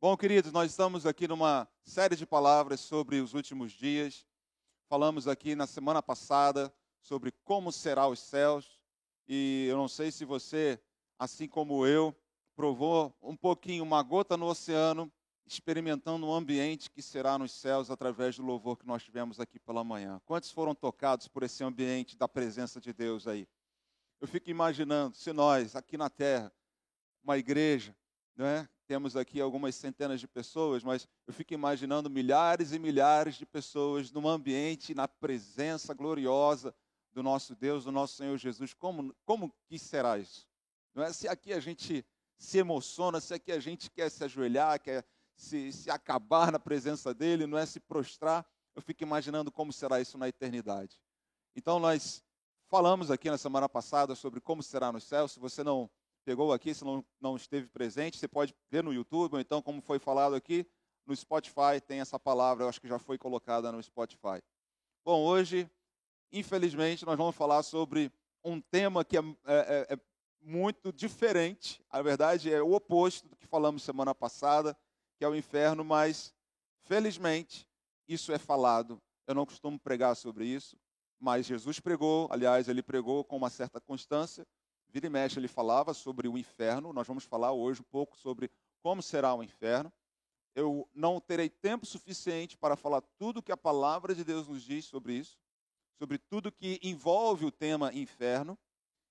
Bom, queridos, nós estamos aqui numa série de palavras sobre os últimos dias. Falamos aqui na semana passada sobre como será os céus. E eu não sei se você, assim como eu, provou um pouquinho, uma gota no oceano, experimentando o um ambiente que será nos céus através do louvor que nós tivemos aqui pela manhã. Quantos foram tocados por esse ambiente da presença de Deus aí? Eu fico imaginando se nós, aqui na terra, uma igreja, né, temos aqui algumas centenas de pessoas, mas eu fico imaginando milhares e milhares de pessoas num ambiente, na presença gloriosa do nosso Deus, do nosso Senhor Jesus. Como, como que será isso? Não é? Se aqui a gente se emociona, se aqui a gente quer se ajoelhar, quer se, se acabar na presença dele, não é se prostrar, eu fico imaginando como será isso na eternidade. Então nós falamos aqui na semana passada sobre como será no céu. Se você não pegou aqui, se não, não esteve presente, você pode ver no YouTube, ou então, como foi falado aqui, no Spotify tem essa palavra, eu acho que já foi colocada no Spotify. Bom, hoje, infelizmente, nós vamos falar sobre um tema que é, é, é, é muito diferente, a verdade é o oposto do que falamos semana passada, que é o inferno, mas, felizmente, isso é falado. Eu não costumo pregar sobre isso, mas Jesus pregou, aliás, ele pregou com uma certa constância, Vira e mexe ele falava sobre o inferno. Nós vamos falar hoje um pouco sobre como será o inferno. Eu não terei tempo suficiente para falar tudo que a palavra de Deus nos diz sobre isso, sobre tudo que envolve o tema inferno,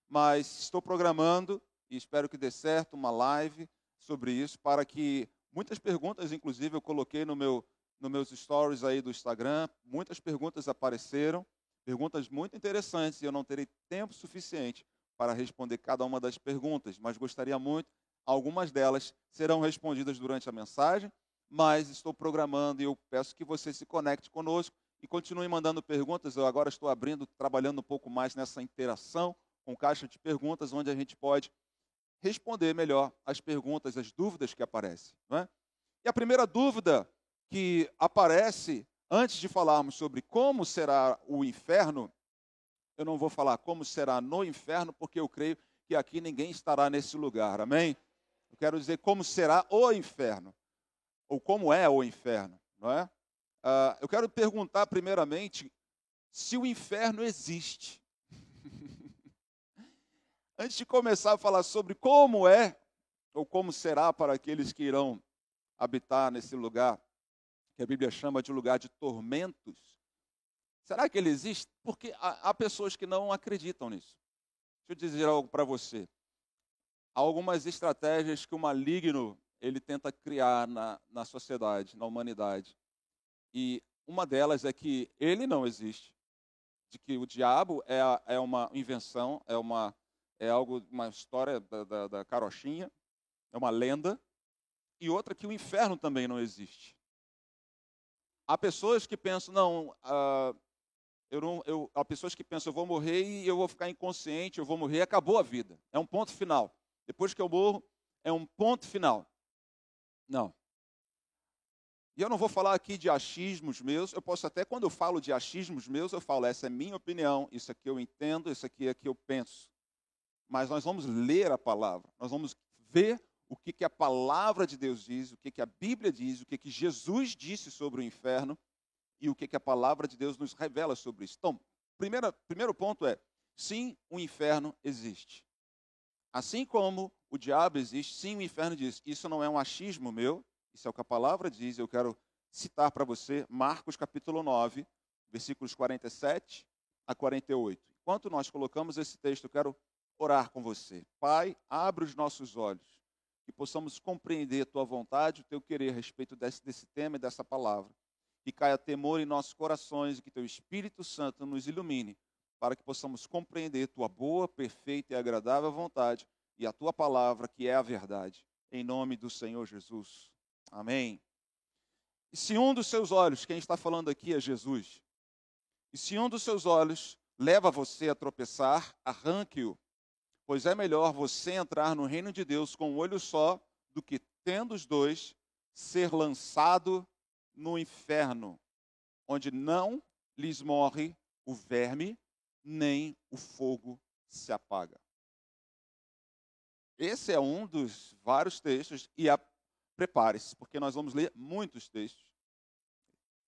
mas estou programando e espero que dê certo uma live sobre isso para que muitas perguntas, inclusive eu coloquei no meu nos meus stories aí do Instagram, muitas perguntas apareceram, perguntas muito interessantes e eu não terei tempo suficiente para responder cada uma das perguntas, mas gostaria muito. Algumas delas serão respondidas durante a mensagem, mas estou programando e eu peço que você se conecte conosco e continue mandando perguntas. Eu agora estou abrindo, trabalhando um pouco mais nessa interação com caixa de perguntas, onde a gente pode responder melhor as perguntas, as dúvidas que aparecem. É? E a primeira dúvida que aparece antes de falarmos sobre como será o inferno eu não vou falar como será no inferno, porque eu creio que aqui ninguém estará nesse lugar. Amém? Eu quero dizer como será o inferno, ou como é o inferno, não é? Uh, eu quero perguntar primeiramente se o inferno existe. Antes de começar a falar sobre como é ou como será para aqueles que irão habitar nesse lugar, que a Bíblia chama de lugar de tormentos, Será que ele existe? Porque há, pessoas que não acreditam nisso. Deixa eu dizer algo para você. Há algumas estratégias que o maligno ele tenta criar na, na sociedade, na humanidade. E uma delas é que ele não existe. De que o diabo é, é uma invenção, é, uma, é algo, uma história da, da, da carochinha, é uma lenda. E outra que o inferno também não existe. Há pessoas que pensam, não, uh, eu não, eu, há pessoas que pensam, eu vou morrer e eu vou ficar inconsciente, eu vou morrer, acabou a vida. É um ponto final. Depois que eu morro, é um ponto final. Não. E eu não vou falar aqui de achismos meus, eu posso até, quando eu falo de achismos meus, eu falo, essa é minha opinião, isso aqui eu entendo, isso aqui é que eu penso. Mas nós vamos ler a palavra, nós vamos ver o que, que a palavra de Deus diz, o que, que a Bíblia diz, o que, que Jesus disse sobre o inferno, e o que, que a palavra de Deus nos revela sobre isso. Então, primeira, primeiro ponto é: sim, o inferno existe. Assim como o diabo existe, sim, o inferno diz. Isso não é um achismo meu, isso é o que a palavra diz. Eu quero citar para você Marcos capítulo 9, versículos 47 a 48. Enquanto nós colocamos esse texto, eu quero orar com você. Pai, abre os nossos olhos, que possamos compreender a tua vontade, o teu querer a respeito desse, desse tema e dessa palavra que caia temor em nossos corações e que teu Espírito Santo nos ilumine para que possamos compreender tua boa, perfeita e agradável vontade e a tua palavra, que é a verdade. Em nome do Senhor Jesus. Amém. E se um dos seus olhos, quem está falando aqui é Jesus, e se um dos seus olhos leva você a tropeçar, arranque-o, pois é melhor você entrar no reino de Deus com um olho só do que, tendo os dois, ser lançado no inferno, onde não lhes morre o verme, nem o fogo se apaga. Esse é um dos vários textos, e a prepare-se, porque nós vamos ler muitos textos.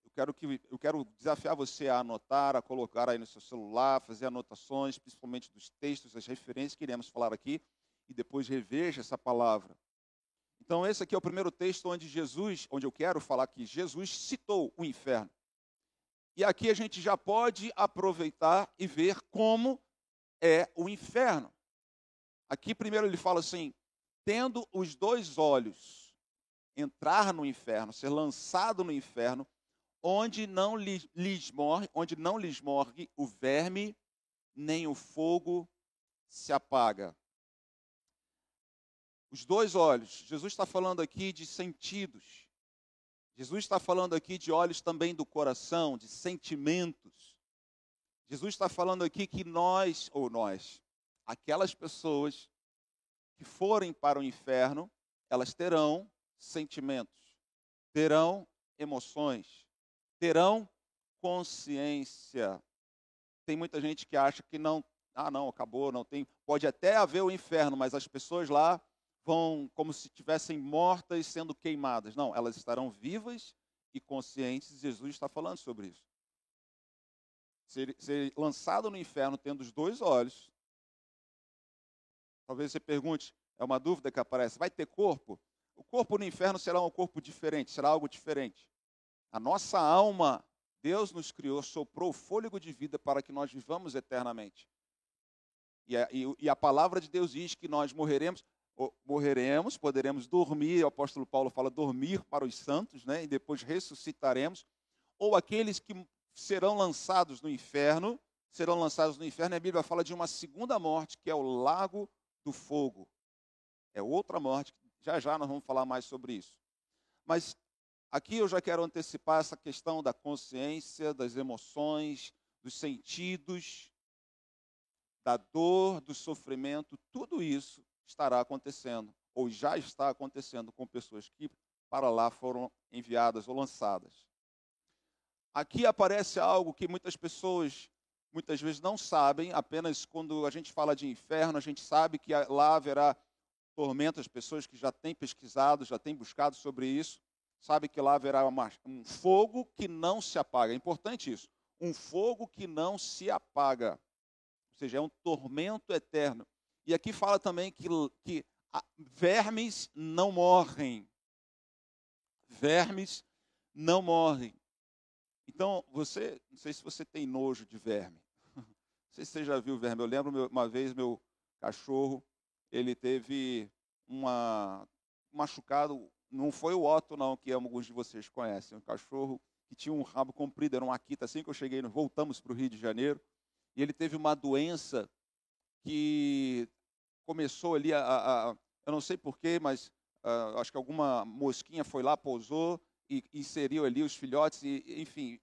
Eu quero, que, eu quero desafiar você a anotar, a colocar aí no seu celular, fazer anotações, principalmente dos textos, as referências que iremos falar aqui, e depois reveja essa palavra. Então, esse aqui é o primeiro texto onde Jesus, onde eu quero falar que Jesus citou o inferno. E aqui a gente já pode aproveitar e ver como é o inferno. Aqui primeiro ele fala assim: tendo os dois olhos, entrar no inferno, ser lançado no inferno, onde não lhes, morre, onde não lhes morre o verme, nem o fogo se apaga. Os dois olhos. Jesus está falando aqui de sentidos. Jesus está falando aqui de olhos também do coração, de sentimentos. Jesus está falando aqui que nós, ou nós, aquelas pessoas que forem para o inferno, elas terão sentimentos, terão emoções, terão consciência. Tem muita gente que acha que não, ah, não, acabou, não tem. Pode até haver o inferno, mas as pessoas lá vão como se estivessem mortas sendo queimadas. Não, elas estarão vivas e conscientes. Jesus está falando sobre isso. Ser, ser lançado no inferno tendo os dois olhos. Talvez você pergunte, é uma dúvida que aparece: vai ter corpo? O corpo no inferno será um corpo diferente, será algo diferente. A nossa alma, Deus nos criou, soprou o fôlego de vida para que nós vivamos eternamente. E a, e a palavra de Deus diz que nós morreremos morreremos, poderemos dormir, o apóstolo Paulo fala dormir para os santos, né? E depois ressuscitaremos, ou aqueles que serão lançados no inferno, serão lançados no inferno, a Bíblia fala de uma segunda morte, que é o lago do fogo. É outra morte, já já nós vamos falar mais sobre isso. Mas aqui eu já quero antecipar essa questão da consciência, das emoções, dos sentidos, da dor, do sofrimento, tudo isso estará acontecendo, ou já está acontecendo com pessoas que para lá foram enviadas ou lançadas. Aqui aparece algo que muitas pessoas muitas vezes não sabem, apenas quando a gente fala de inferno, a gente sabe que lá haverá tormento, as pessoas que já têm pesquisado, já têm buscado sobre isso, sabe que lá haverá uma, um fogo que não se apaga. É importante isso. Um fogo que não se apaga. Ou seja, é um tormento eterno. E aqui fala também que, que vermes não morrem. Vermes não morrem. Então, você, não sei se você tem nojo de verme. Não sei se você já viu verme. Eu lembro uma vez meu cachorro, ele teve uma um machucado, não foi o Otto não, que alguns de vocês conhecem, um cachorro que tinha um rabo comprido, era um Akita, assim que eu cheguei, voltamos para o Rio de Janeiro, e ele teve uma doença que começou ali a, a, a eu não sei porquê, mas uh, acho que alguma mosquinha foi lá, pousou e inseriu ali os filhotes e, enfim,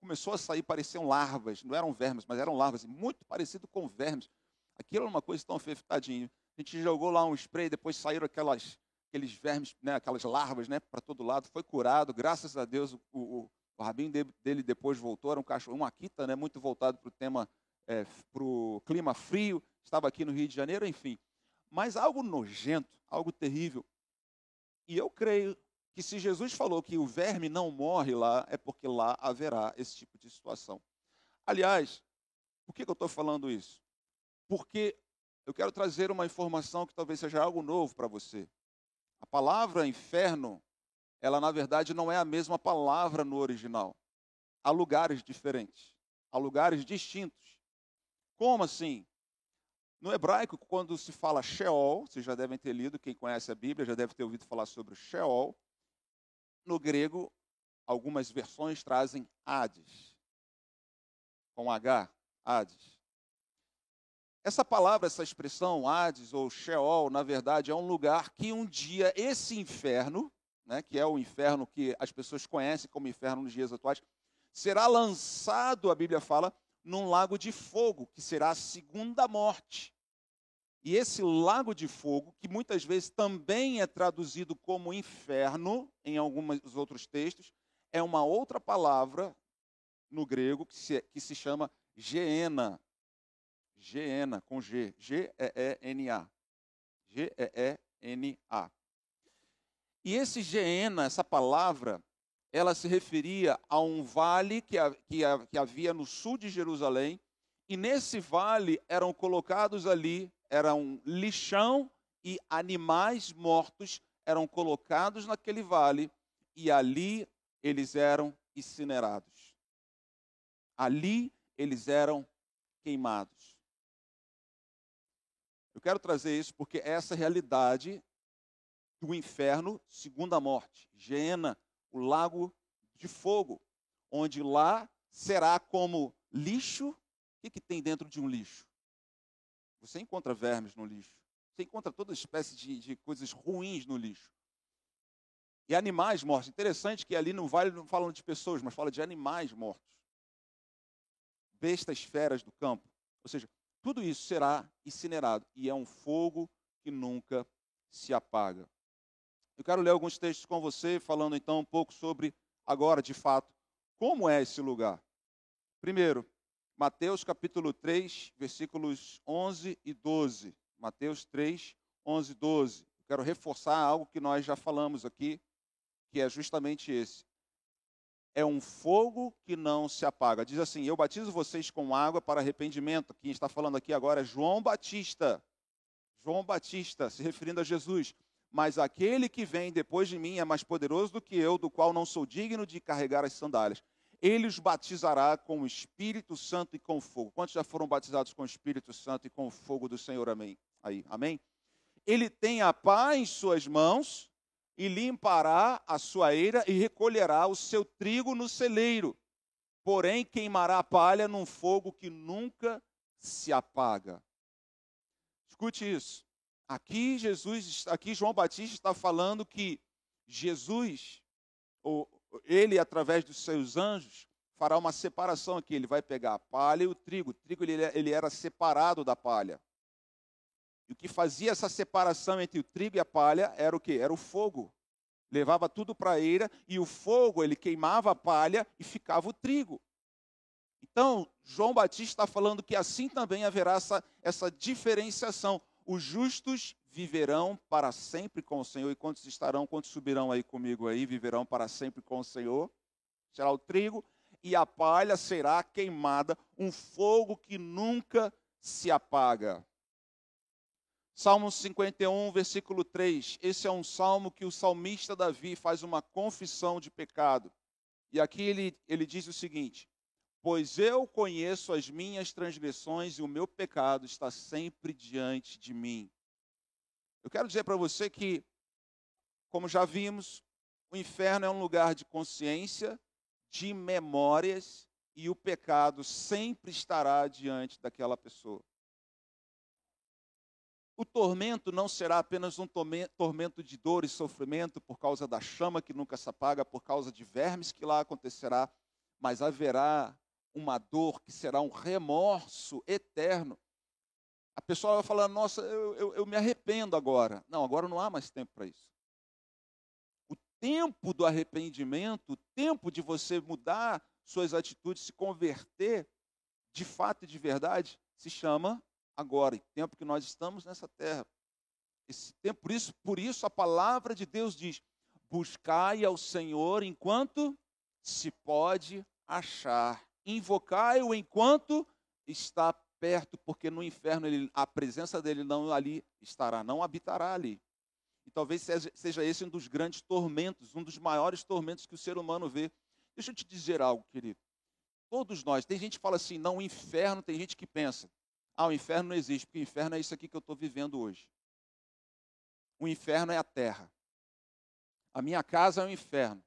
começou a sair, pareciam larvas, não eram vermes, mas eram larvas, muito parecido com vermes. Aquilo era uma coisa tão afetadinha. A gente jogou lá um spray, depois saíram aquelas, aqueles vermes, né, aquelas larvas, né, para todo lado. Foi curado, graças a Deus. O, o, o rabinho dele depois voltou, era um cachorro, um Akita, né, muito voltado para o tema, é, para o clima frio. Estava aqui no Rio de Janeiro, enfim mas algo nojento, algo terrível. E eu creio que se Jesus falou que o verme não morre lá, é porque lá haverá esse tipo de situação. Aliás, por que, eu estou falando isso? Porque eu quero trazer uma informação que talvez seja algo novo para você. A palavra inferno, ela na verdade não é a mesma palavra no original. Há lugares diferentes, há lugares distintos. Como assim? No hebraico, quando se fala Sheol, vocês já devem ter lido, quem conhece a Bíblia já deve ter ouvido falar sobre Sheol. No grego, algumas versões trazem Hades, com H, Hades. Essa palavra, essa expressão Hades ou Sheol, na verdade, é um lugar que um dia esse inferno, né, que é o inferno que as pessoas conhecem como inferno nos dias atuais, será lançado, a Bíblia fala, num lago de fogo, que será a segunda morte. E esse lago de fogo, que muitas vezes também é traduzido como inferno em alguns outros textos, é uma outra palavra no grego que se, que se chama Geena. Geena, com G. G-E-E-N-A. G-E-E-N-A. E esse Geena, essa palavra, ela se referia a um vale que, que, havia no sul de Jerusalém, e nesse vale eram colocados ali, era um lixão e animais mortos eram colocados naquele vale, e ali eles eram incinerados. Ali eles eram queimados. Eu quero trazer isso porque essa realidade do inferno, segunda morte, Gena, o lago de fogo, onde lá será como lixo. O que, que tem dentro de um lixo? Você encontra vermes no lixo. Você encontra toda espécie de, de coisas ruins no lixo. E animais mortos. Interessante que ali no vale não falam de pessoas, mas fala de animais mortos. Bestas feras do campo. Ou seja, tudo isso será incinerado. E é um fogo que nunca se apaga. Eu quero ler alguns textos com você, falando então um pouco sobre, agora de fato, como é esse lugar. Primeiro, Mateus capítulo 3, versículos 11 e 12. Mateus 3, 11 e 12. Eu quero reforçar algo que nós já falamos aqui, que é justamente esse. É um fogo que não se apaga. Diz assim: Eu batizo vocês com água para arrependimento. Quem está falando aqui agora é João Batista. João Batista, se referindo a Jesus. Mas aquele que vem depois de mim é mais poderoso do que eu, do qual não sou digno de carregar as sandálias. Ele os batizará com o Espírito Santo e com fogo. Quantos já foram batizados com o Espírito Santo e com o fogo do Senhor? Amém. Aí, amém. Ele tem a pá em suas mãos e limpará a sua eira e recolherá o seu trigo no celeiro. Porém, queimará a palha num fogo que nunca se apaga. Escute isso. Aqui Jesus, aqui João Batista está falando que Jesus, ou ele através dos seus anjos, fará uma separação aqui. Ele vai pegar a palha e o trigo. O trigo ele, ele era separado da palha. E o que fazia essa separação entre o trigo e a palha era o que? Era o fogo. Levava tudo para a eira e o fogo ele queimava a palha e ficava o trigo. Então, João Batista está falando que assim também haverá essa, essa diferenciação. Os justos viverão para sempre com o Senhor. E quantos estarão, quantos subirão aí comigo aí, viverão para sempre com o Senhor? Será o trigo e a palha será queimada, um fogo que nunca se apaga. Salmo 51, versículo 3. Esse é um salmo que o salmista Davi faz uma confissão de pecado. E aqui ele, ele diz o seguinte: Pois eu conheço as minhas transgressões e o meu pecado está sempre diante de mim. Eu quero dizer para você que, como já vimos, o inferno é um lugar de consciência, de memórias, e o pecado sempre estará diante daquela pessoa. O tormento não será apenas um tormento de dor e sofrimento por causa da chama que nunca se apaga, por causa de vermes que lá acontecerá, mas haverá uma dor que será um remorso eterno. A pessoa vai falar: Nossa, eu, eu, eu me arrependo agora. Não, agora não há mais tempo para isso. O tempo do arrependimento, o tempo de você mudar suas atitudes, se converter de fato e de verdade, se chama agora, e tempo que nós estamos nessa terra. Esse tempo, por isso, por isso a palavra de Deus diz: buscai ao Senhor enquanto se pode achar invocai-o enquanto está perto, porque no inferno ele, a presença dele não ali estará, não habitará ali. E talvez seja, seja esse um dos grandes tormentos, um dos maiores tormentos que o ser humano vê. Deixa eu te dizer algo, querido. Todos nós, tem gente que fala assim, não, o inferno, tem gente que pensa, ah, o inferno não existe, porque o inferno é isso aqui que eu estou vivendo hoje. O inferno é a terra. A minha casa é o inferno.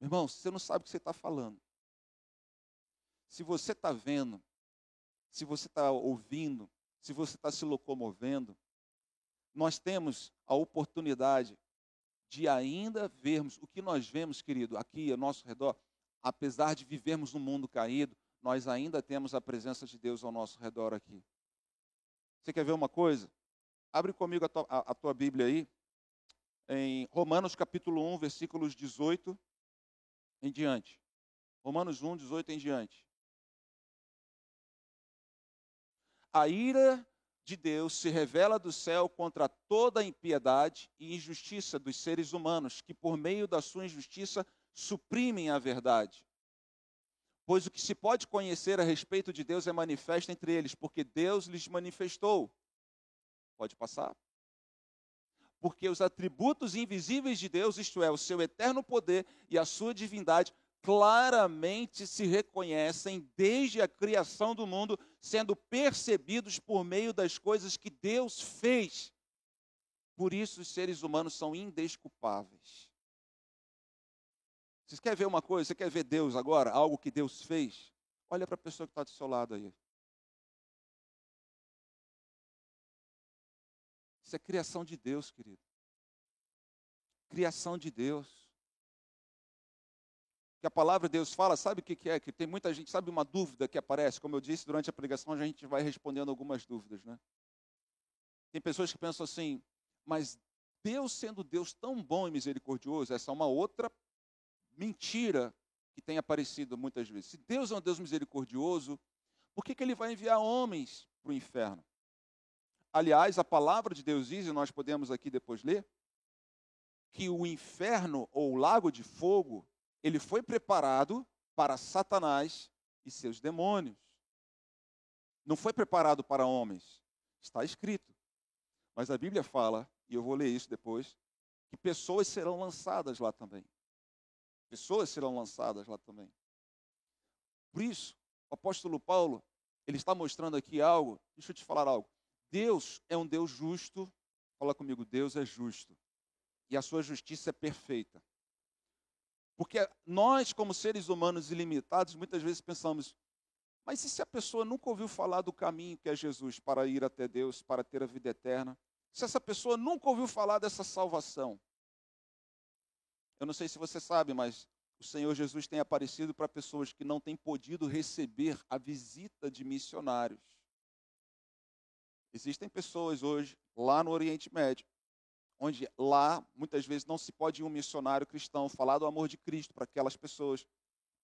Irmão, você não sabe o que você está falando. Se você está vendo, se você está ouvindo, se você está se locomovendo, nós temos a oportunidade de ainda vermos o que nós vemos, querido, aqui ao nosso redor, apesar de vivermos num mundo caído, nós ainda temos a presença de Deus ao nosso redor aqui. Você quer ver uma coisa? Abre comigo a tua, a, a tua Bíblia aí, em Romanos capítulo 1, versículos 18 em diante. Romanos 1, 18 em diante. A ira de Deus se revela do céu contra toda a impiedade e injustiça dos seres humanos, que por meio da sua injustiça suprimem a verdade. Pois o que se pode conhecer a respeito de Deus é manifesto entre eles, porque Deus lhes manifestou. Pode passar? Porque os atributos invisíveis de Deus, isto é, o seu eterno poder e a sua divindade, claramente se reconhecem desde a criação do mundo, sendo percebidos por meio das coisas que Deus fez. Por isso, os seres humanos são indesculpáveis. Você quer ver uma coisa? Você quer ver Deus agora? Algo que Deus fez? Olha para a pessoa que está do seu lado aí. Isso é criação de Deus, querido. Criação de Deus. Que a palavra de Deus fala, sabe o que é? Que tem muita gente, sabe uma dúvida que aparece? Como eu disse durante a pregação, a gente vai respondendo algumas dúvidas, né? Tem pessoas que pensam assim, mas Deus sendo Deus tão bom e misericordioso, essa é uma outra mentira que tem aparecido muitas vezes. Se Deus é um Deus misericordioso, por que, que ele vai enviar homens para o inferno? Aliás, a palavra de Deus diz, e nós podemos aqui depois ler, que o inferno ou o lago de fogo, ele foi preparado para Satanás e seus demônios. Não foi preparado para homens. Está escrito. Mas a Bíblia fala, e eu vou ler isso depois, que pessoas serão lançadas lá também. Pessoas serão lançadas lá também. Por isso, o apóstolo Paulo, ele está mostrando aqui algo. Deixa eu te falar algo. Deus é um Deus justo. Fala comigo, Deus é justo. E a sua justiça é perfeita. Porque nós, como seres humanos ilimitados, muitas vezes pensamos, mas e se a pessoa nunca ouviu falar do caminho que é Jesus para ir até Deus, para ter a vida eterna? Se essa pessoa nunca ouviu falar dessa salvação, eu não sei se você sabe, mas o Senhor Jesus tem aparecido para pessoas que não têm podido receber a visita de missionários. Existem pessoas hoje, lá no Oriente Médio, onde lá muitas vezes não se pode ir um missionário cristão falar do amor de Cristo para aquelas pessoas.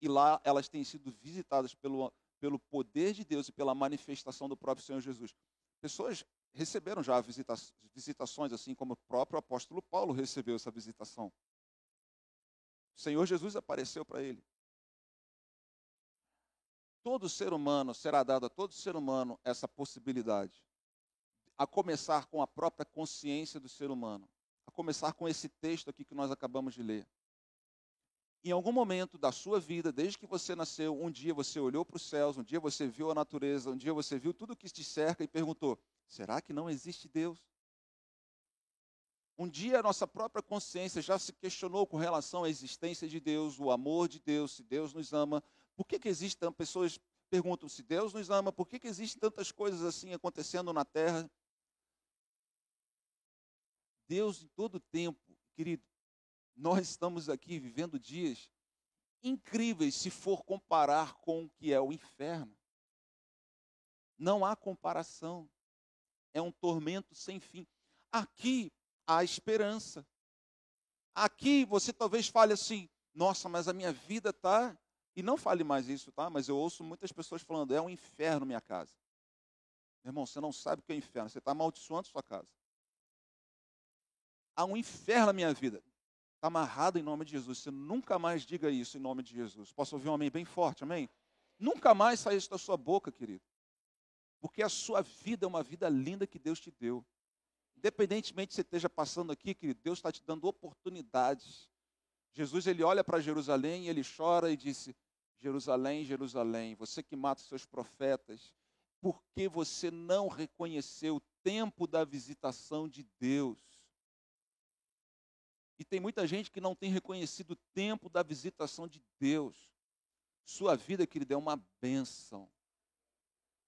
E lá elas têm sido visitadas pelo, pelo poder de Deus e pela manifestação do próprio Senhor Jesus. Pessoas receberam já visita, visitações, assim como o próprio apóstolo Paulo recebeu essa visitação. O Senhor Jesus apareceu para ele. Todo ser humano será dado a todo ser humano essa possibilidade. A começar com a própria consciência do ser humano. A começar com esse texto aqui que nós acabamos de ler. Em algum momento da sua vida, desde que você nasceu, um dia você olhou para os céus, um dia você viu a natureza, um dia você viu tudo que te cerca e perguntou: será que não existe Deus? Um dia a nossa própria consciência já se questionou com relação à existência de Deus, o amor de Deus, se Deus nos ama. Por que, que existem pessoas perguntam se Deus nos ama, por que, que existem tantas coisas assim acontecendo na terra? Deus em todo tempo, querido, nós estamos aqui vivendo dias incríveis se for comparar com o que é o inferno. Não há comparação. É um tormento sem fim. Aqui há esperança. Aqui você talvez fale assim: nossa, mas a minha vida está. E não fale mais isso, tá? Mas eu ouço muitas pessoas falando: é um inferno minha casa. Meu irmão, você não sabe o que é inferno, você está amaldiçoando sua casa. Há um inferno na minha vida. Está amarrado em nome de Jesus. Você nunca mais diga isso em nome de Jesus. Posso ouvir um amém bem forte, amém? Nunca mais saia isso da sua boca, querido. Porque a sua vida é uma vida linda que Deus te deu. Independentemente de você esteja passando aqui, querido, Deus está te dando oportunidades. Jesus ele olha para Jerusalém e ele chora e disse: Jerusalém, Jerusalém, você que mata os seus profetas, por que você não reconheceu o tempo da visitação de Deus? E tem muita gente que não tem reconhecido o tempo da visitação de Deus. Sua vida, querido, é uma bênção.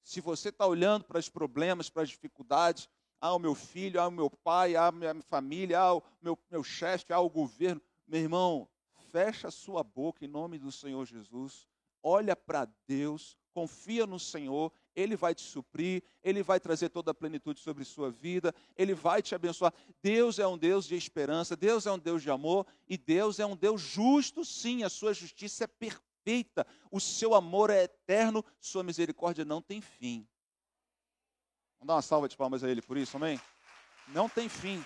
Se você está olhando para os problemas, para as dificuldades, ao meu filho, ao meu pai, à minha família, ao meu, meu chefe, ao governo. Meu irmão, fecha a sua boca em nome do Senhor Jesus. Olha para Deus, confia no Senhor, Ele vai te suprir, Ele vai trazer toda a plenitude sobre sua vida, Ele vai te abençoar. Deus é um Deus de esperança, Deus é um Deus de amor e Deus é um Deus justo, sim, a sua justiça é perfeita, o seu amor é eterno, sua misericórdia não tem fim. Vamos dar uma salva de palmas a Ele por isso, amém? Não tem fim.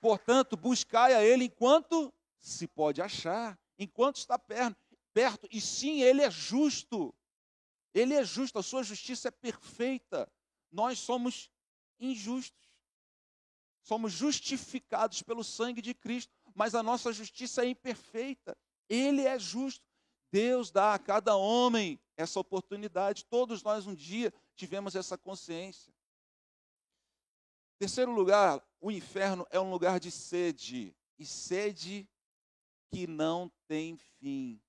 Portanto, buscai a Ele enquanto se pode achar, enquanto está perto. E sim, Ele é justo. Ele é justo, a sua justiça é perfeita. Nós somos injustos. Somos justificados pelo sangue de Cristo, mas a nossa justiça é imperfeita. Ele é justo. Deus dá a cada homem essa oportunidade. Todos nós um dia tivemos essa consciência. Terceiro lugar, o inferno é um lugar de sede, e sede que não tem fim.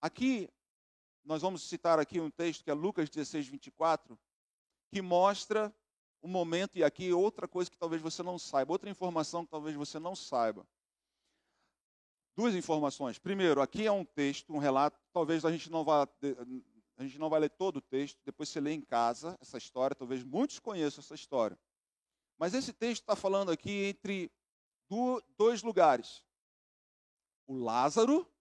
Aqui, nós vamos citar aqui um texto que é Lucas 16, 24, que mostra o momento, e aqui outra coisa que talvez você não saiba, outra informação que talvez você não saiba. Duas informações. Primeiro, aqui é um texto, um relato, talvez a gente não vá a gente não vai ler todo o texto, depois você lê em casa essa história, talvez muitos conheçam essa história. Mas esse texto está falando aqui entre dois lugares. O Lázaro,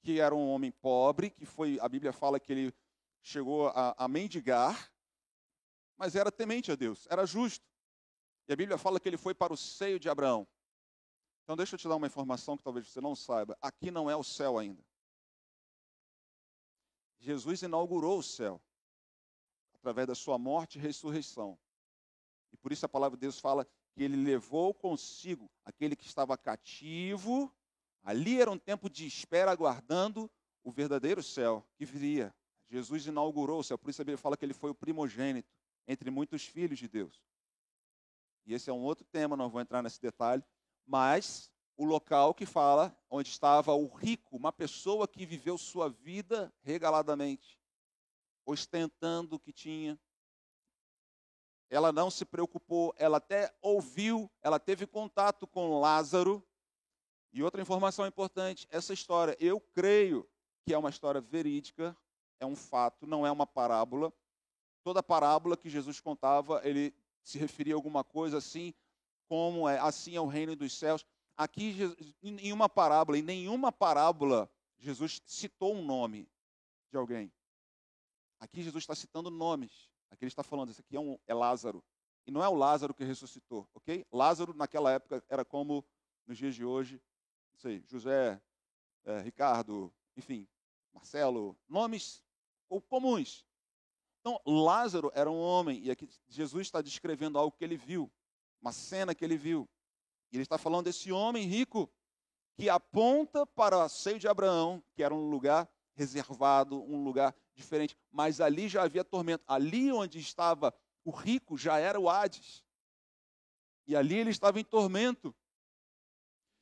que era um homem pobre, que foi, a Bíblia fala que ele chegou a, a mendigar, mas era temente a Deus, era justo. E a Bíblia fala que ele foi para o seio de Abraão. Então deixa eu te dar uma informação que talvez você não saiba. Aqui não é o céu ainda. Jesus inaugurou o céu através da sua morte e ressurreição. E por isso a palavra de Deus fala que ele levou consigo aquele que estava cativo. Ali era um tempo de espera, aguardando o verdadeiro céu que viria. Jesus inaugurou o céu, por isso a Bíblia fala que ele foi o primogênito entre muitos filhos de Deus. E esse é um outro tema, não vou entrar nesse detalhe, mas o local que fala onde estava o rico, uma pessoa que viveu sua vida regaladamente, ostentando o que tinha. Ela não se preocupou, ela até ouviu, ela teve contato com Lázaro. E outra informação importante, essa história, eu creio que é uma história verídica, é um fato, não é uma parábola. Toda parábola que Jesus contava, ele se referia a alguma coisa assim, como é, assim é o reino dos céus. Aqui, em uma parábola, em nenhuma parábola, Jesus citou um nome de alguém. Aqui Jesus está citando nomes. Aqui ele está falando, esse aqui é, um, é Lázaro. E não é o Lázaro que ressuscitou, ok? Lázaro, naquela época, era como nos dias de hoje, sei, José, é, Ricardo, enfim, Marcelo, nomes comuns. Então, Lázaro era um homem, e aqui Jesus está descrevendo algo que ele viu, uma cena que ele viu. E ele está falando desse homem rico que aponta para o seio de Abraão, que era um lugar reservado, um lugar diferente, mas ali já havia tormento. Ali onde estava o rico já era o Hades. E ali ele estava em tormento.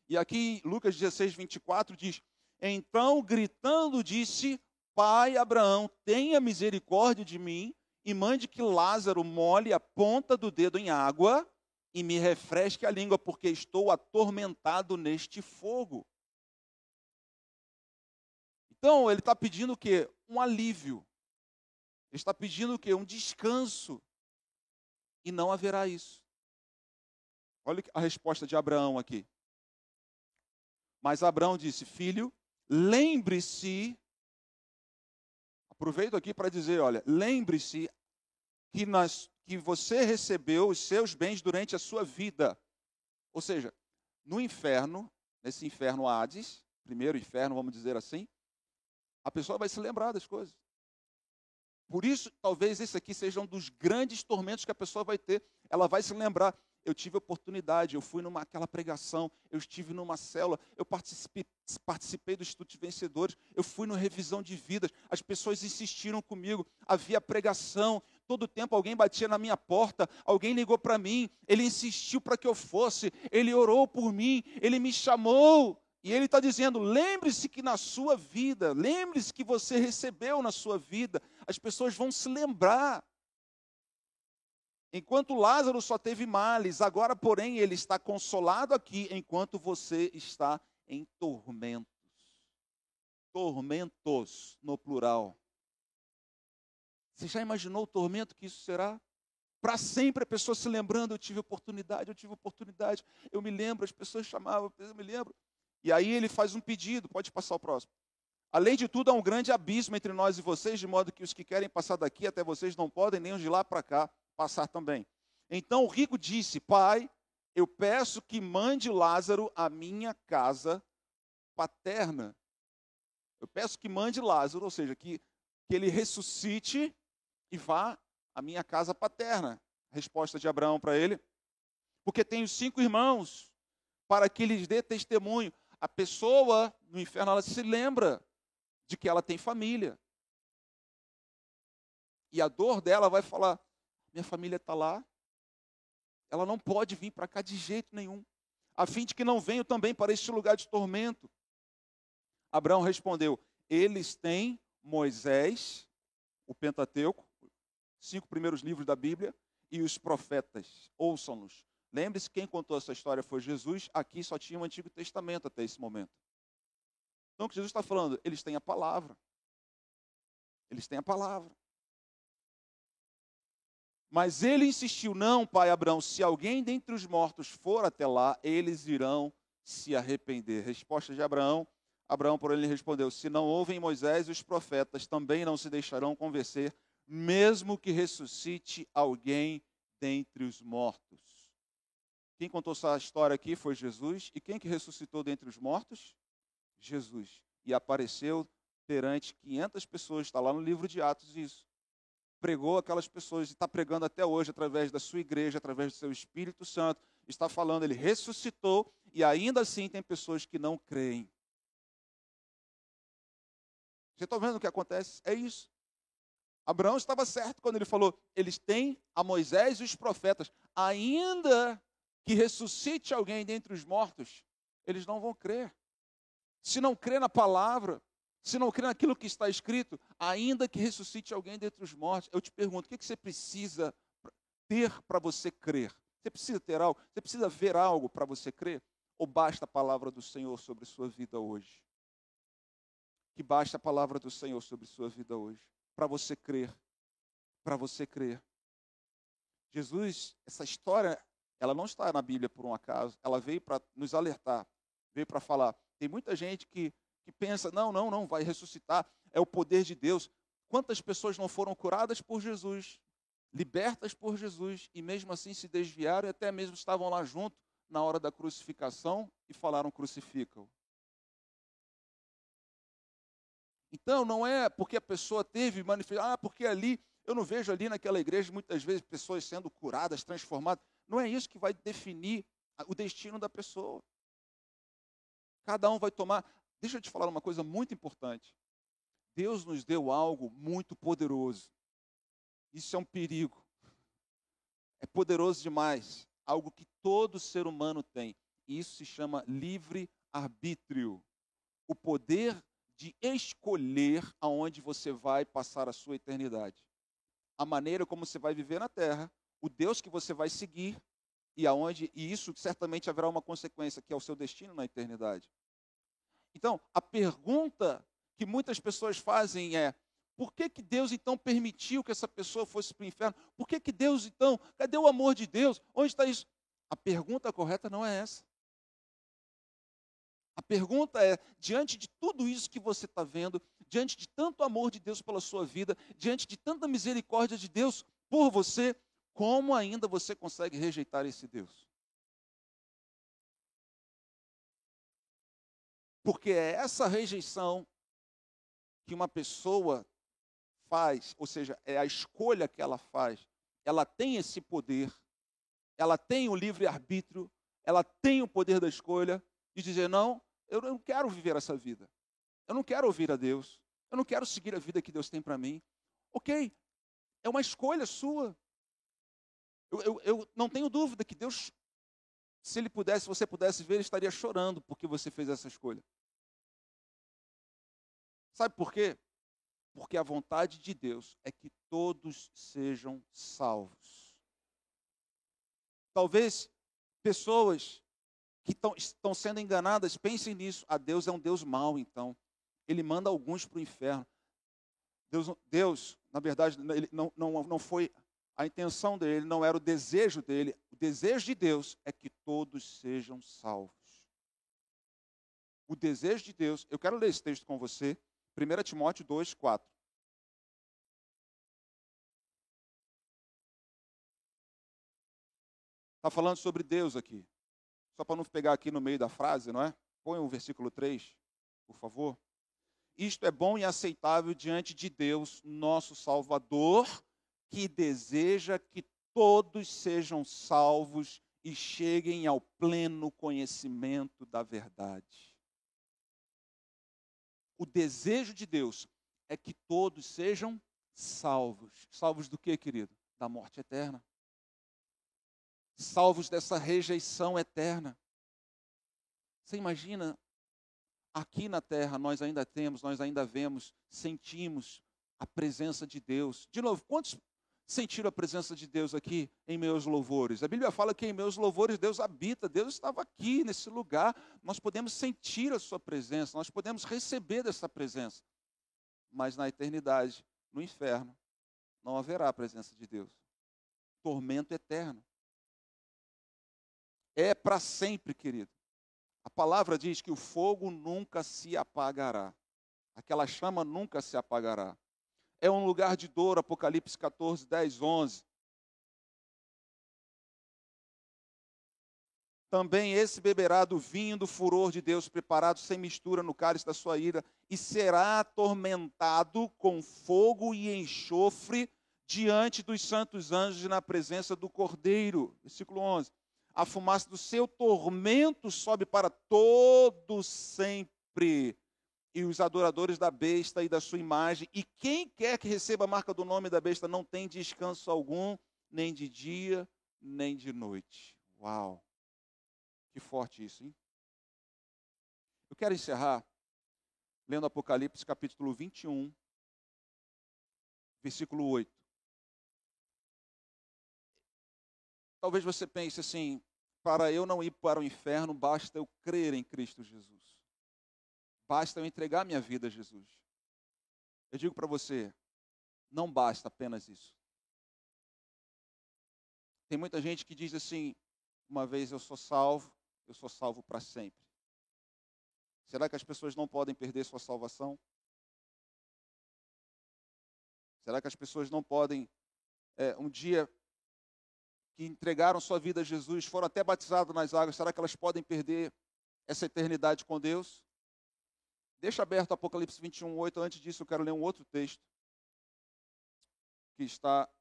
E aqui Lucas 16, 24 diz: Então, gritando, disse: Pai Abraão, tenha misericórdia de mim e mande que Lázaro molhe a ponta do dedo em água e me refresque a língua, porque estou atormentado neste fogo. Então, ele está pedindo o quê? Um alívio. Ele está pedindo o quê? Um descanso. E não haverá isso. Olha a resposta de Abraão aqui. Mas Abraão disse: Filho, lembre-se. Aproveito aqui para dizer: olha, lembre-se que que você recebeu os seus bens durante a sua vida. Ou seja, no inferno, nesse inferno Hades, primeiro inferno, vamos dizer assim, a pessoa vai se lembrar das coisas. Por isso, talvez esse aqui seja um dos grandes tormentos que a pessoa vai ter. Ela vai se lembrar. Eu tive oportunidade, eu fui numa aquela pregação, eu estive numa célula, eu participei, participei do Instituto de Vencedores, eu fui no revisão de vidas, as pessoas insistiram comigo, havia pregação, Todo tempo alguém batia na minha porta, alguém ligou para mim, ele insistiu para que eu fosse, ele orou por mim, ele me chamou. E ele está dizendo: lembre-se que na sua vida, lembre-se que você recebeu na sua vida, as pessoas vão se lembrar. Enquanto Lázaro só teve males, agora, porém, ele está consolado aqui, enquanto você está em tormentos. Tormentos, no plural. Você já imaginou o tormento que isso será? Para sempre a pessoa se lembrando, eu tive oportunidade, eu tive oportunidade, eu me lembro, as pessoas chamavam, eu me lembro. E aí ele faz um pedido, pode passar o próximo. Além de tudo, há um grande abismo entre nós e vocês, de modo que os que querem passar daqui até vocês não podem, nem os de lá para cá passar também. Então o rico disse: Pai, eu peço que mande Lázaro à minha casa paterna. Eu peço que mande Lázaro, ou seja, que, que ele ressuscite e vá à minha casa paterna. Resposta de Abraão para ele: Porque tenho cinco irmãos, para que lhes dê testemunho. A pessoa no inferno, ela se lembra de que ela tem família. E a dor dela vai falar: minha família está lá, ela não pode vir para cá de jeito nenhum, a fim de que não venham também para este lugar de tormento. Abraão respondeu: Eles têm Moisés, o Pentateuco, cinco primeiros livros da Bíblia, e os profetas. Ouçam-nos. Lembre-se, quem contou essa história foi Jesus. Aqui só tinha o Antigo Testamento até esse momento. Então, o que Jesus está falando? Eles têm a palavra. Eles têm a palavra. Mas ele insistiu: não, pai Abraão, se alguém dentre os mortos for até lá, eles irão se arrepender. Resposta de Abraão: Abraão, por ele respondeu: se não ouvem Moisés e os profetas, também não se deixarão convencer, mesmo que ressuscite alguém dentre os mortos. Quem contou essa história aqui foi Jesus. E quem que ressuscitou dentre os mortos? Jesus. E apareceu perante 500 pessoas, está lá no livro de Atos isso. Pregou aquelas pessoas está pregando até hoje através da sua igreja, através do seu Espírito Santo. Está falando, ele ressuscitou e ainda assim tem pessoas que não creem. Você está vendo o que acontece? É isso. Abraão estava certo quando ele falou: eles têm a Moisés e os profetas. Ainda que ressuscite alguém dentre os mortos, eles não vão crer se não crê na palavra, se não crê naquilo que está escrito, ainda que ressuscite alguém dentre os mortos, eu te pergunto, o que você precisa ter para você crer? Você precisa ter algo? Você precisa ver algo para você crer? Ou basta a palavra do Senhor sobre sua vida hoje? Que basta a palavra do Senhor sobre sua vida hoje, para você crer, para você crer. Jesus, essa história, ela não está na Bíblia por um acaso, ela veio para nos alertar, veio para falar, tem muita gente que, que pensa: não, não, não, vai ressuscitar, é o poder de Deus. Quantas pessoas não foram curadas por Jesus, libertas por Jesus, e mesmo assim se desviaram e até mesmo estavam lá junto na hora da crucificação e falaram: crucificam. Então, não é porque a pessoa teve manifestação, ah, porque ali, eu não vejo ali naquela igreja muitas vezes pessoas sendo curadas, transformadas. Não é isso que vai definir o destino da pessoa. Cada um vai tomar. Deixa eu te falar uma coisa muito importante. Deus nos deu algo muito poderoso. Isso é um perigo. É poderoso demais. Algo que todo ser humano tem. Isso se chama livre-arbítrio. O poder de escolher aonde você vai passar a sua eternidade. A maneira como você vai viver na terra, o Deus que você vai seguir e aonde e isso certamente haverá uma consequência que é o seu destino na eternidade. Então, a pergunta que muitas pessoas fazem é: por que, que Deus então permitiu que essa pessoa fosse para o inferno? Por que, que Deus então, cadê o amor de Deus? Onde está isso? A pergunta correta não é essa. A pergunta é: diante de tudo isso que você está vendo, diante de tanto amor de Deus pela sua vida, diante de tanta misericórdia de Deus por você, como ainda você consegue rejeitar esse Deus? Porque é essa rejeição que uma pessoa faz, ou seja, é a escolha que ela faz, ela tem esse poder, ela tem o livre-arbítrio, ela tem o poder da escolha de dizer: não, eu não quero viver essa vida, eu não quero ouvir a Deus, eu não quero seguir a vida que Deus tem para mim. Ok, é uma escolha sua. Eu, eu, eu não tenho dúvida que Deus, se Ele pudesse, se você pudesse ver, Ele estaria chorando porque você fez essa escolha. Sabe por quê? Porque a vontade de Deus é que todos sejam salvos. Talvez pessoas que tão, estão sendo enganadas pensem nisso. A ah, Deus é um Deus mau, então. Ele manda alguns para o inferno. Deus, Deus, na verdade, ele não, não, não foi a intenção dele não era o desejo dele, o desejo de Deus é que todos sejam salvos. O desejo de Deus, eu quero ler esse texto com você, 1 Timóteo 2, 4. Está falando sobre Deus aqui. Só para não pegar aqui no meio da frase, não é? Põe o versículo 3, por favor. Isto é bom e aceitável diante de Deus, nosso Salvador, que deseja que todos sejam salvos e cheguem ao pleno conhecimento da verdade. O desejo de Deus é que todos sejam salvos. Salvos do que, querido? Da morte eterna salvos dessa rejeição eterna. Você imagina, aqui na terra nós ainda temos, nós ainda vemos, sentimos a presença de Deus. De novo, quantos sentiram a presença de Deus aqui em meus louvores? A Bíblia fala que em meus louvores Deus habita, Deus estava aqui nesse lugar. Nós podemos sentir a sua presença, nós podemos receber dessa presença. Mas na eternidade, no inferno, não haverá a presença de Deus. Tormento eterno é para sempre, querido. A palavra diz que o fogo nunca se apagará. Aquela chama nunca se apagará. É um lugar de dor, Apocalipse 14, 10, 11. Também esse beberá do vinho do furor de Deus, preparado sem mistura no cálice da sua ira, e será atormentado com fogo e enxofre diante dos santos anjos e na presença do Cordeiro. Versículo 11 a fumaça do seu tormento sobe para todo sempre. E os adoradores da besta e da sua imagem, e quem quer que receba a marca do nome da besta, não tem descanso algum, nem de dia, nem de noite. Uau! Que forte isso, hein? Eu quero encerrar lendo Apocalipse capítulo 21, versículo 8. Talvez você pense assim: para eu não ir para o inferno, basta eu crer em Cristo Jesus. Basta eu entregar minha vida a Jesus. Eu digo para você: não basta apenas isso. Tem muita gente que diz assim: uma vez eu sou salvo, eu sou salvo para sempre. Será que as pessoas não podem perder sua salvação? Será que as pessoas não podem é, um dia que entregaram sua vida a Jesus, foram até batizados nas águas, será que elas podem perder essa eternidade com Deus? Deixa aberto Apocalipse 21, 8. Antes disso, eu quero ler um outro texto que está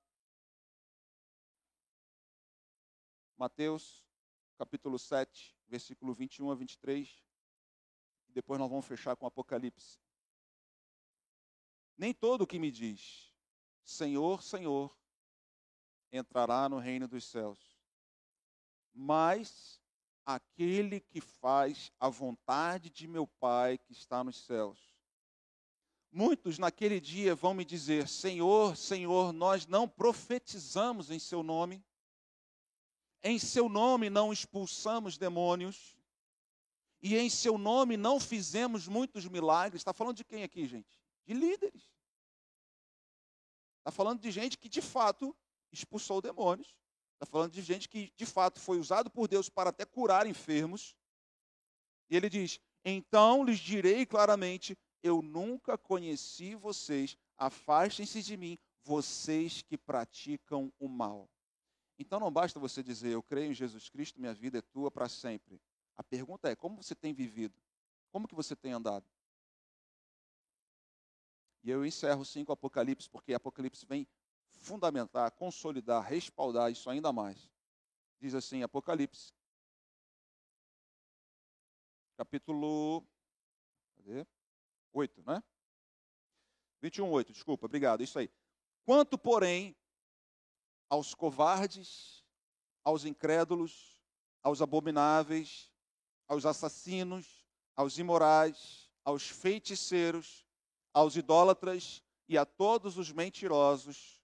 Mateus, capítulo 7, versículo 21 a 23. E depois nós vamos fechar com Apocalipse. Nem todo o que me diz, Senhor, Senhor, entrará no reino dos céus. Mas aquele que faz a vontade de meu Pai que está nos céus. Muitos naquele dia vão me dizer: Senhor, Senhor, nós não profetizamos em Seu nome, em Seu nome não expulsamos demônios, e em Seu nome não fizemos muitos milagres. Está falando de quem aqui, gente? De líderes. Está falando de gente que de fato expulsou demônios. Está falando de gente que, de fato, foi usado por Deus para até curar enfermos. E ele diz: Então lhes direi claramente: Eu nunca conheci vocês, afastem-se de mim, vocês que praticam o mal. Então não basta você dizer: Eu creio em Jesus Cristo, minha vida é tua para sempre. A pergunta é: como você tem vivido? Como que você tem andado? E eu encerro sim com Apocalipse, porque Apocalipse vem fundamentar, consolidar, respaldar isso ainda mais. Diz assim, Apocalipse, capítulo cadê? 8, né? 21, 8, desculpa, obrigado, isso aí. Quanto, porém, aos covardes, aos incrédulos, aos abomináveis, aos assassinos, aos imorais, aos feiticeiros, aos idólatras e a todos os mentirosos,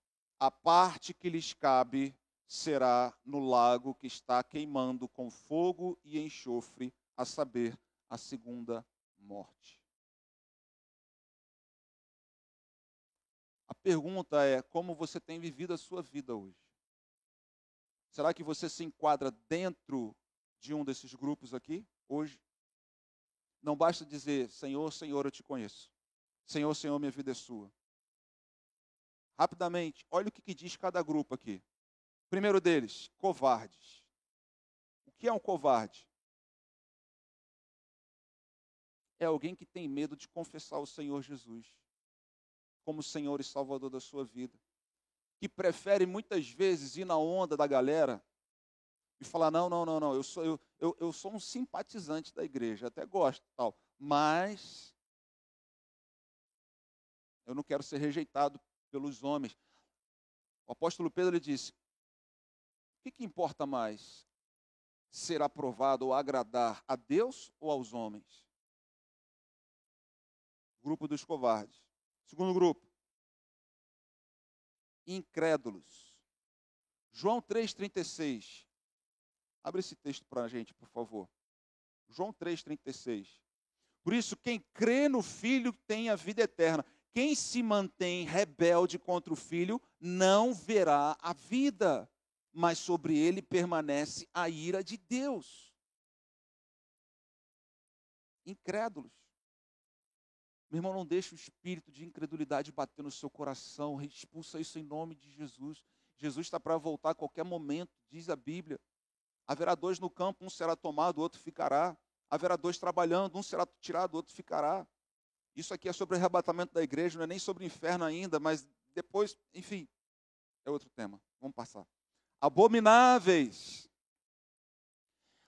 a parte que lhes cabe será no lago que está queimando com fogo e enxofre, a saber, a segunda morte. A pergunta é: como você tem vivido a sua vida hoje? Será que você se enquadra dentro de um desses grupos aqui, hoje? Não basta dizer, Senhor, Senhor, eu te conheço. Senhor, Senhor, minha vida é sua. Rapidamente, olha o que, que diz cada grupo aqui. Primeiro deles, covardes. O que é um covarde? É alguém que tem medo de confessar o Senhor Jesus como Senhor e Salvador da sua vida. Que prefere muitas vezes ir na onda da galera e falar: não, não, não, não, eu sou, eu, eu, eu sou um simpatizante da igreja, até gosto tal, mas eu não quero ser rejeitado pelos homens. O apóstolo Pedro disse: o que, que importa mais? Ser aprovado ou agradar a Deus ou aos homens? Grupo dos covardes. Segundo grupo, incrédulos. João 3,36. Abre esse texto para a gente, por favor. João 3,36. Por isso, quem crê no Filho tem a vida eterna. Quem se mantém rebelde contra o Filho não verá a vida, mas sobre ele permanece a ira de Deus. Incrédulos. Meu irmão, não deixe o espírito de incredulidade bater no seu coração, expulsa isso em nome de Jesus. Jesus está para voltar a qualquer momento, diz a Bíblia. Haverá dois no campo, um será tomado, o outro ficará. Haverá dois trabalhando, um será tirado, o outro ficará. Isso aqui é sobre o arrebatamento da igreja, não é nem sobre o inferno ainda, mas depois, enfim, é outro tema. Vamos passar. Abomináveis.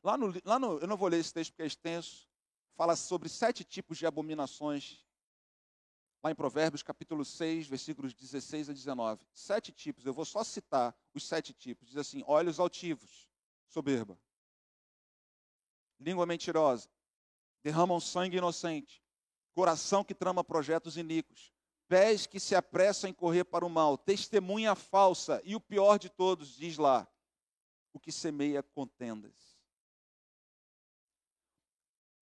Lá no, lá no, eu não vou ler esse texto porque é extenso. Fala sobre sete tipos de abominações. Lá em Provérbios, capítulo 6, versículos 16 a 19. Sete tipos, eu vou só citar os sete tipos. Diz assim: olhos altivos, soberba. Língua mentirosa, derramam sangue inocente. Coração que trama projetos iníquos. Pés que se apressam em correr para o mal. Testemunha falsa. E o pior de todos, diz lá, o que semeia contendas.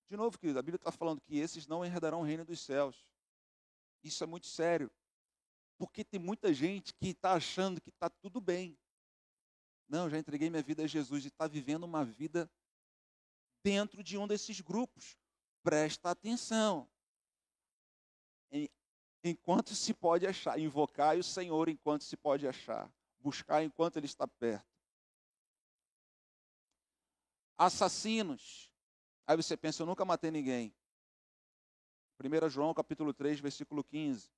De novo, querido, a Bíblia está falando que esses não herdarão o reino dos céus. Isso é muito sério. Porque tem muita gente que está achando que está tudo bem. Não, já entreguei minha vida a Jesus e está vivendo uma vida dentro de um desses grupos. Presta atenção. Enquanto se pode achar, invocar o Senhor enquanto se pode achar, buscar enquanto Ele está perto. Assassinos. Aí você pensa, eu nunca matei ninguém. 1 João capítulo 3, versículo 15.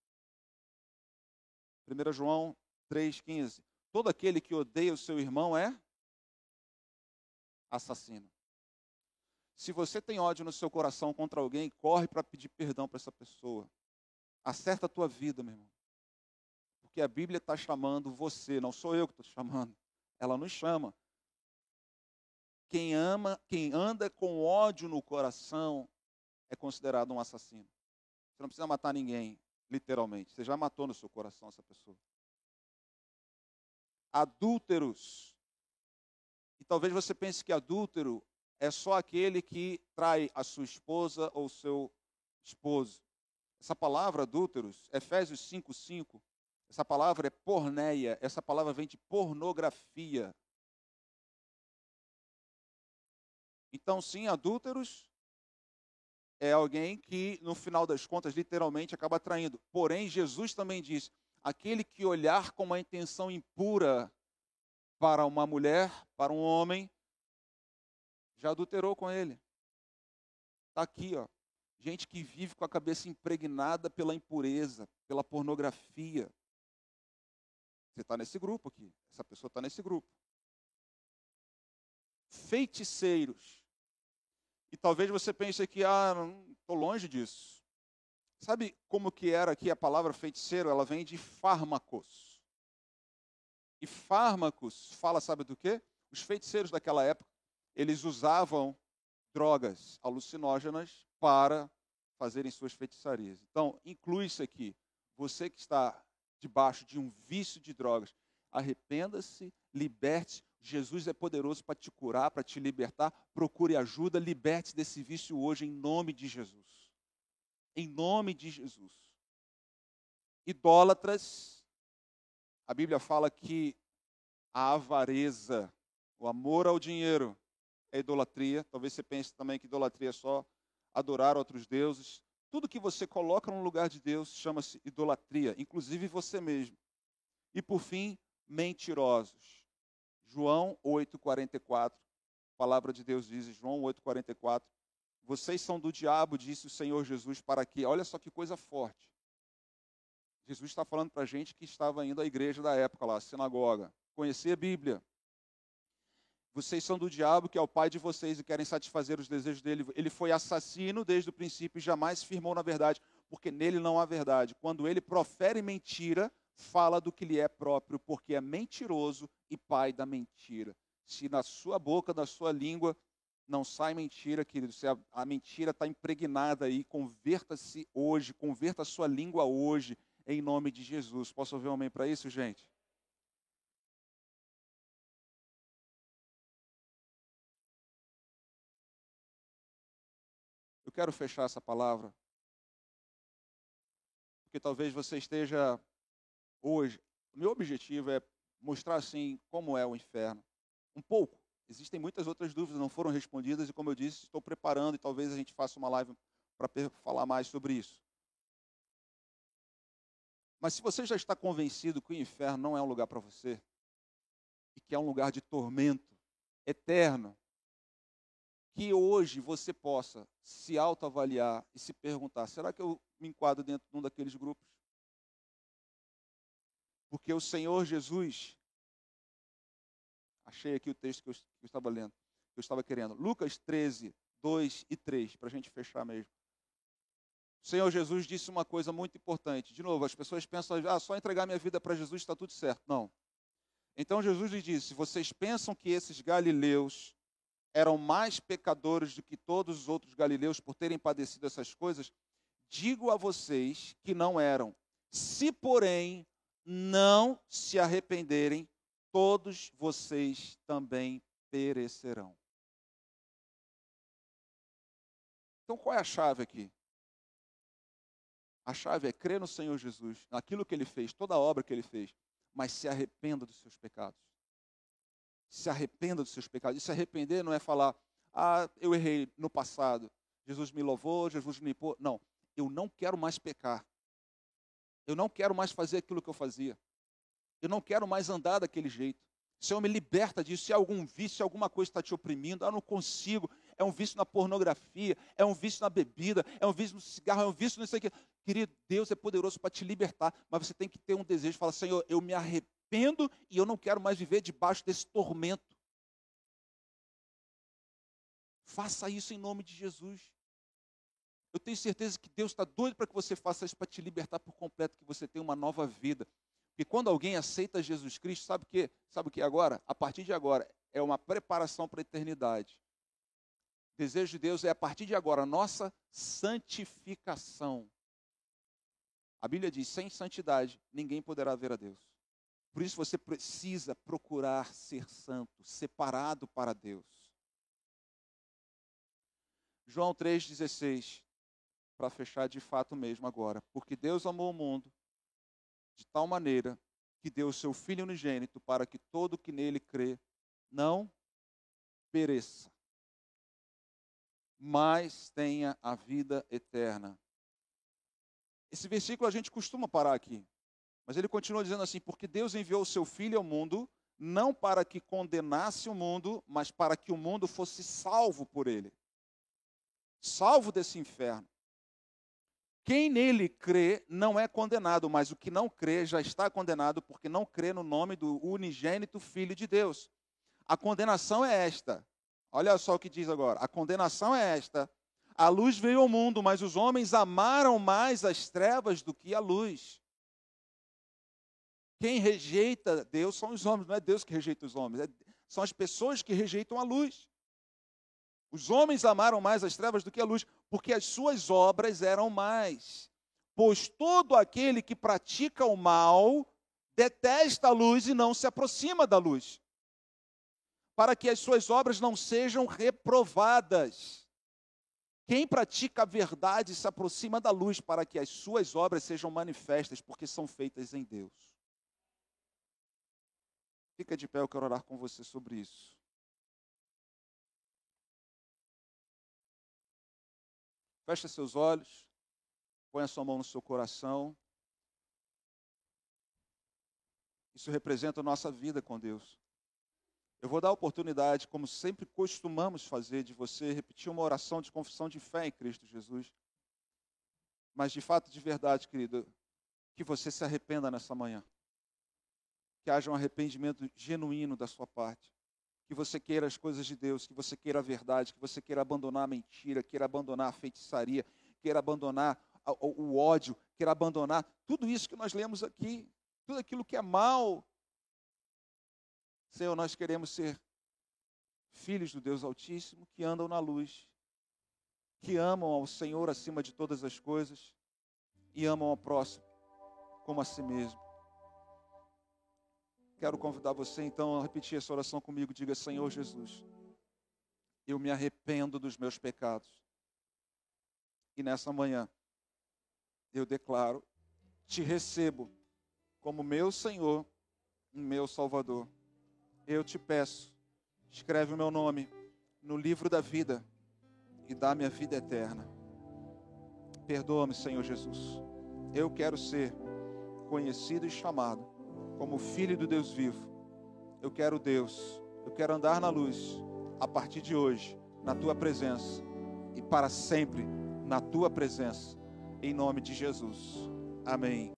1 João 3, 15. Todo aquele que odeia o seu irmão é assassino. Se você tem ódio no seu coração contra alguém, corre para pedir perdão para essa pessoa. Acerta a tua vida, meu irmão. Porque a Bíblia está chamando você, não sou eu que estou chamando. Ela nos chama. Quem ama, quem anda com ódio no coração é considerado um assassino. Você não precisa matar ninguém, literalmente. Você já matou no seu coração essa pessoa adúlteros. E talvez você pense que adúltero é só aquele que trai a sua esposa ou seu esposo. Essa palavra adúlteros, Efésios 5:5, essa palavra é porneia, essa palavra vem de pornografia. Então, sim, adúlteros é alguém que, no final das contas, literalmente acaba traindo. Porém, Jesus também diz: aquele que olhar com uma intenção impura para uma mulher, para um homem, já adulterou com ele. Está aqui, ó. Gente que vive com a cabeça impregnada pela impureza, pela pornografia. Você está nesse grupo aqui. Essa pessoa está nesse grupo. Feiticeiros. E talvez você pense que, ah, estou longe disso. Sabe como que era aqui a palavra feiticeiro? Ela vem de fármacos. E fármacos fala, sabe do quê? Os feiticeiros daquela época, eles usavam drogas alucinógenas para fazerem suas feitiçarias. Então, inclui isso aqui. Você que está debaixo de um vício de drogas, arrependa-se, liberte-se. Jesus é poderoso para te curar, para te libertar. Procure ajuda, liberte-se desse vício hoje, em nome de Jesus em nome de Jesus. Idólatras, a Bíblia fala que a avareza, o amor ao dinheiro é idolatria. Talvez você pense também que idolatria é só adorar outros deuses. Tudo que você coloca no lugar de Deus chama-se idolatria, inclusive você mesmo. E por fim, mentirosos. João 8:44. A palavra de Deus diz, João 8:44, vocês são do diabo, disse o Senhor Jesus, para que, olha só que coisa forte. Jesus está falando para a gente que estava indo à igreja da época lá, sinagoga, conhecia a Bíblia. Vocês são do diabo, que é o pai de vocês e querem satisfazer os desejos dele. Ele foi assassino desde o princípio e jamais firmou na verdade, porque nele não há verdade. Quando ele profere mentira, fala do que lhe é próprio, porque é mentiroso e pai da mentira. Se na sua boca, na sua língua, não sai mentira, querido, se a, a mentira está impregnada aí, converta-se hoje, converta a sua língua hoje, em nome de Jesus. Posso ouvir um amém para isso, gente? Quero fechar essa palavra, porque talvez você esteja hoje. Meu objetivo é mostrar assim como é o inferno. Um pouco. Existem muitas outras dúvidas não foram respondidas e como eu disse, estou preparando e talvez a gente faça uma live para falar mais sobre isso. Mas se você já está convencido que o inferno não é um lugar para você, e que é um lugar de tormento eterno, que hoje você possa se autoavaliar e se perguntar: será que eu me enquadro dentro de um daqueles grupos? Porque o Senhor Jesus, achei aqui o texto que eu, que eu estava lendo, que eu estava querendo, Lucas 13, 2 e 3, para a gente fechar mesmo. O Senhor Jesus disse uma coisa muito importante. De novo, as pessoas pensam, ah, só entregar minha vida para Jesus está tudo certo. Não. Então Jesus lhe disse: vocês pensam que esses galileus eram mais pecadores do que todos os outros galileus por terem padecido essas coisas? Digo a vocês que não eram. Se, porém, não se arrependerem, todos vocês também perecerão. Então, qual é a chave aqui? A chave é crer no Senhor Jesus, naquilo que ele fez, toda a obra que ele fez, mas se arrependa dos seus pecados. Se arrependa dos seus pecados. E se arrepender não é falar, ah, eu errei no passado, Jesus me louvou, Jesus me limpou. Não, eu não quero mais pecar. Eu não quero mais fazer aquilo que eu fazia. Eu não quero mais andar daquele jeito. Senhor, me liberta disso. Se algum vício, se alguma coisa está te oprimindo, ah, não consigo. É um vício na pornografia, é um vício na bebida, é um vício no cigarro, é um vício nisso aqui. Querido, Deus é poderoso para te libertar, mas você tem que ter um desejo, falar, Senhor, eu me arrependo e eu não quero mais viver debaixo desse tormento. Faça isso em nome de Jesus. Eu tenho certeza que Deus está doido para que você faça isso para te libertar por completo, que você tenha uma nova vida. Porque quando alguém aceita Jesus Cristo, sabe o que? Sabe o que é agora? A partir de agora é uma preparação para a eternidade. O desejo de Deus é a partir de agora a nossa santificação. A Bíblia diz: sem santidade ninguém poderá ver a Deus. Por isso você precisa procurar ser santo, separado para Deus. João 3,16, para fechar de fato mesmo agora. Porque Deus amou o mundo de tal maneira que deu o seu Filho unigênito para que todo que nele crê não pereça, mas tenha a vida eterna. Esse versículo a gente costuma parar aqui. Mas ele continua dizendo assim: porque Deus enviou o seu Filho ao mundo, não para que condenasse o mundo, mas para que o mundo fosse salvo por ele salvo desse inferno. Quem nele crê não é condenado, mas o que não crê já está condenado, porque não crê no nome do unigênito Filho de Deus. A condenação é esta. Olha só o que diz agora. A condenação é esta: a luz veio ao mundo, mas os homens amaram mais as trevas do que a luz. Quem rejeita Deus são os homens, não é Deus que rejeita os homens, é, são as pessoas que rejeitam a luz. Os homens amaram mais as trevas do que a luz, porque as suas obras eram mais. Pois todo aquele que pratica o mal detesta a luz e não se aproxima da luz, para que as suas obras não sejam reprovadas. Quem pratica a verdade se aproxima da luz para que as suas obras sejam manifestas, porque são feitas em Deus. Fica de pé, eu quero orar com você sobre isso. Feche seus olhos. Põe a sua mão no seu coração. Isso representa a nossa vida com Deus. Eu vou dar a oportunidade, como sempre costumamos fazer, de você repetir uma oração de confissão de fé em Cristo Jesus. Mas de fato, de verdade, querido, que você se arrependa nessa manhã. Que haja um arrependimento genuíno da sua parte. Que você queira as coisas de Deus, que você queira a verdade, que você queira abandonar a mentira, queira abandonar a feitiçaria, queira abandonar o ódio, queira abandonar tudo isso que nós lemos aqui, tudo aquilo que é mal. Senhor, nós queremos ser filhos do Deus Altíssimo que andam na luz, que amam ao Senhor acima de todas as coisas e amam ao próximo como a si mesmo. Quero convidar você então a repetir essa oração comigo. Diga: Senhor Jesus, eu me arrependo dos meus pecados. E nessa manhã, eu declaro, te recebo como meu Senhor e meu Salvador. Eu te peço, escreve o meu nome no livro da vida e dá-me a vida eterna. Perdoa-me, Senhor Jesus. Eu quero ser conhecido e chamado como filho do Deus vivo. Eu quero Deus, eu quero andar na luz a partir de hoje, na tua presença e para sempre na tua presença, em nome de Jesus. Amém.